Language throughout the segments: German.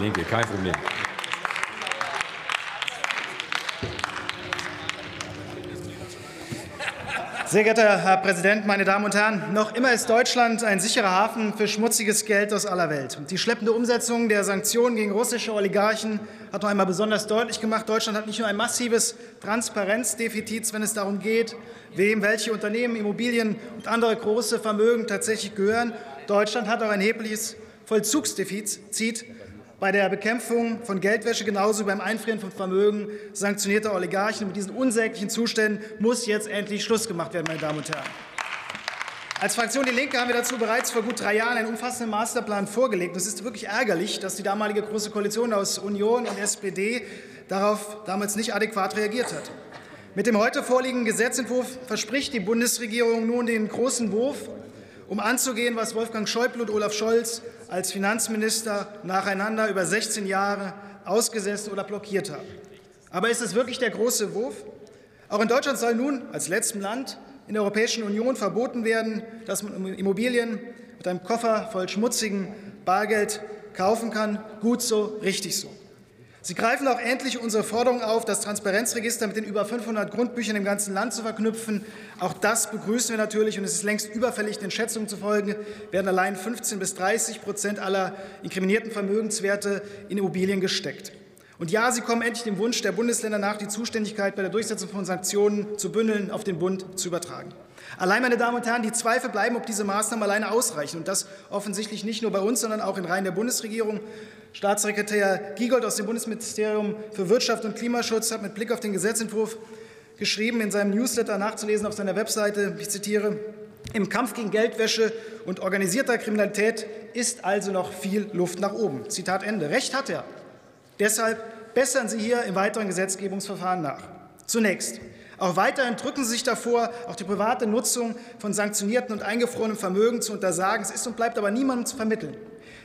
Linke, kein Problem. Sehr geehrter Herr Präsident, meine Damen und Herren! Noch immer ist Deutschland ein sicherer Hafen für schmutziges Geld aus aller Welt. Die schleppende Umsetzung der Sanktionen gegen russische Oligarchen hat noch einmal besonders deutlich gemacht, Deutschland hat nicht nur ein massives Transparenzdefizit, wenn es darum geht, wem welche Unternehmen, Immobilien und andere große Vermögen tatsächlich gehören. Deutschland hat auch ein erhebliches Vollzugsdefizit bei der Bekämpfung von Geldwäsche genauso wie beim Einfrieren von Vermögen sanktionierter Oligarchen. Mit diesen unsäglichen Zuständen muss jetzt endlich Schluss gemacht werden, meine Damen und Herren. Als Fraktion Die Linke haben wir dazu bereits vor gut drei Jahren einen umfassenden Masterplan vorgelegt. Es ist wirklich ärgerlich, dass die damalige Große Koalition aus Union und SPD darauf damals nicht adäquat reagiert hat. Mit dem heute vorliegenden Gesetzentwurf verspricht die Bundesregierung nun den großen Wurf um anzugehen, was Wolfgang Schäuble und Olaf Scholz als Finanzminister nacheinander über 16 Jahre ausgesetzt oder blockiert haben. Aber ist es wirklich der große Wurf? Auch in Deutschland soll nun als letztem Land in der Europäischen Union verboten werden, dass man Immobilien mit einem Koffer voll schmutzigen Bargeld kaufen kann. Gut so, richtig so. Sie greifen auch endlich unsere Forderung auf, das Transparenzregister mit den über 500 Grundbüchern im ganzen Land zu verknüpfen. Auch das begrüßen wir natürlich, und es ist längst überfällig, den Schätzungen zufolge werden allein 15 bis 30 Prozent aller inkriminierten Vermögenswerte in Immobilien gesteckt. Und ja, Sie kommen endlich dem Wunsch der Bundesländer nach, die Zuständigkeit bei der Durchsetzung von Sanktionen zu bündeln, auf den Bund zu übertragen. Allein, meine Damen und Herren, die Zweifel bleiben, ob diese Maßnahmen alleine ausreichen. Und das offensichtlich nicht nur bei uns, sondern auch in Reihen der Bundesregierung. Staatssekretär Giegold aus dem Bundesministerium für Wirtschaft und Klimaschutz hat mit Blick auf den Gesetzentwurf geschrieben, in seinem Newsletter nachzulesen auf seiner Webseite, ich zitiere, im Kampf gegen Geldwäsche und organisierter Kriminalität ist also noch viel Luft nach oben. Zitat Ende. Recht hat er. Deshalb bessern Sie hier im weiteren Gesetzgebungsverfahren nach. Zunächst. Auch weiterhin drücken Sie sich davor, auch die private Nutzung von sanktionierten und eingefrorenem Vermögen zu untersagen. Es ist und bleibt aber niemandem zu vermitteln,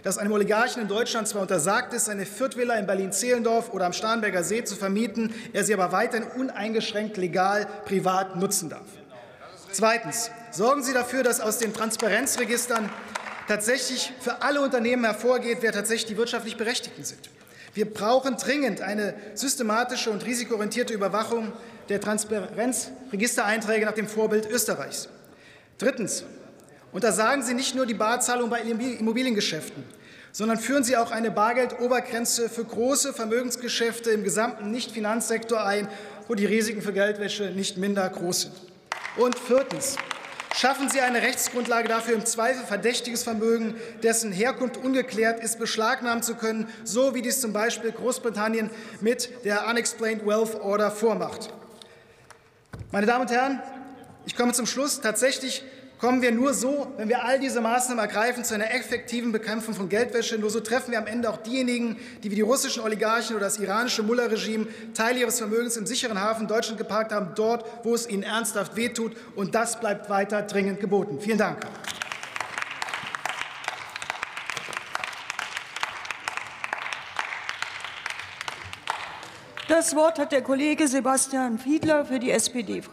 dass einem Oligarchen in Deutschland zwar untersagt ist, seine Viertvilla in Berlin-Zehlendorf oder am Starnberger See zu vermieten, er sie aber weiterhin uneingeschränkt legal privat nutzen darf. Zweitens. Sorgen Sie dafür, dass aus den Transparenzregistern tatsächlich für alle Unternehmen hervorgeht, wer tatsächlich die wirtschaftlich Berechtigten sind. Wir brauchen dringend eine systematische und risikoorientierte Überwachung der Transparenzregistereinträge nach dem Vorbild Österreichs. Drittens. Untersagen Sie nicht nur die Barzahlung bei Immobiliengeschäften, sondern führen Sie auch eine Bargeldobergrenze für große Vermögensgeschäfte im gesamten Nichtfinanzsektor ein, wo die Risiken für Geldwäsche nicht minder groß sind. Und viertens. Schaffen Sie eine Rechtsgrundlage dafür, im Zweifel verdächtiges Vermögen, dessen Herkunft ungeklärt ist, beschlagnahmen zu können, so wie dies zum Beispiel Großbritannien mit der Unexplained Wealth Order vormacht. Meine Damen und Herren, ich komme zum Schluss. Tatsächlich kommen wir nur so, wenn wir all diese Maßnahmen ergreifen, zu einer effektiven Bekämpfung von Geldwäsche. Nur so treffen wir am Ende auch diejenigen, die wie die russischen Oligarchen oder das iranische Mullah-Regime Teile ihres Vermögens im sicheren Hafen Deutschland geparkt haben, dort, wo es ihnen ernsthaft wehtut. Und das bleibt weiter dringend geboten. Vielen Dank. Das Wort hat der Kollege Sebastian Fiedler für die SPD-Fraktion.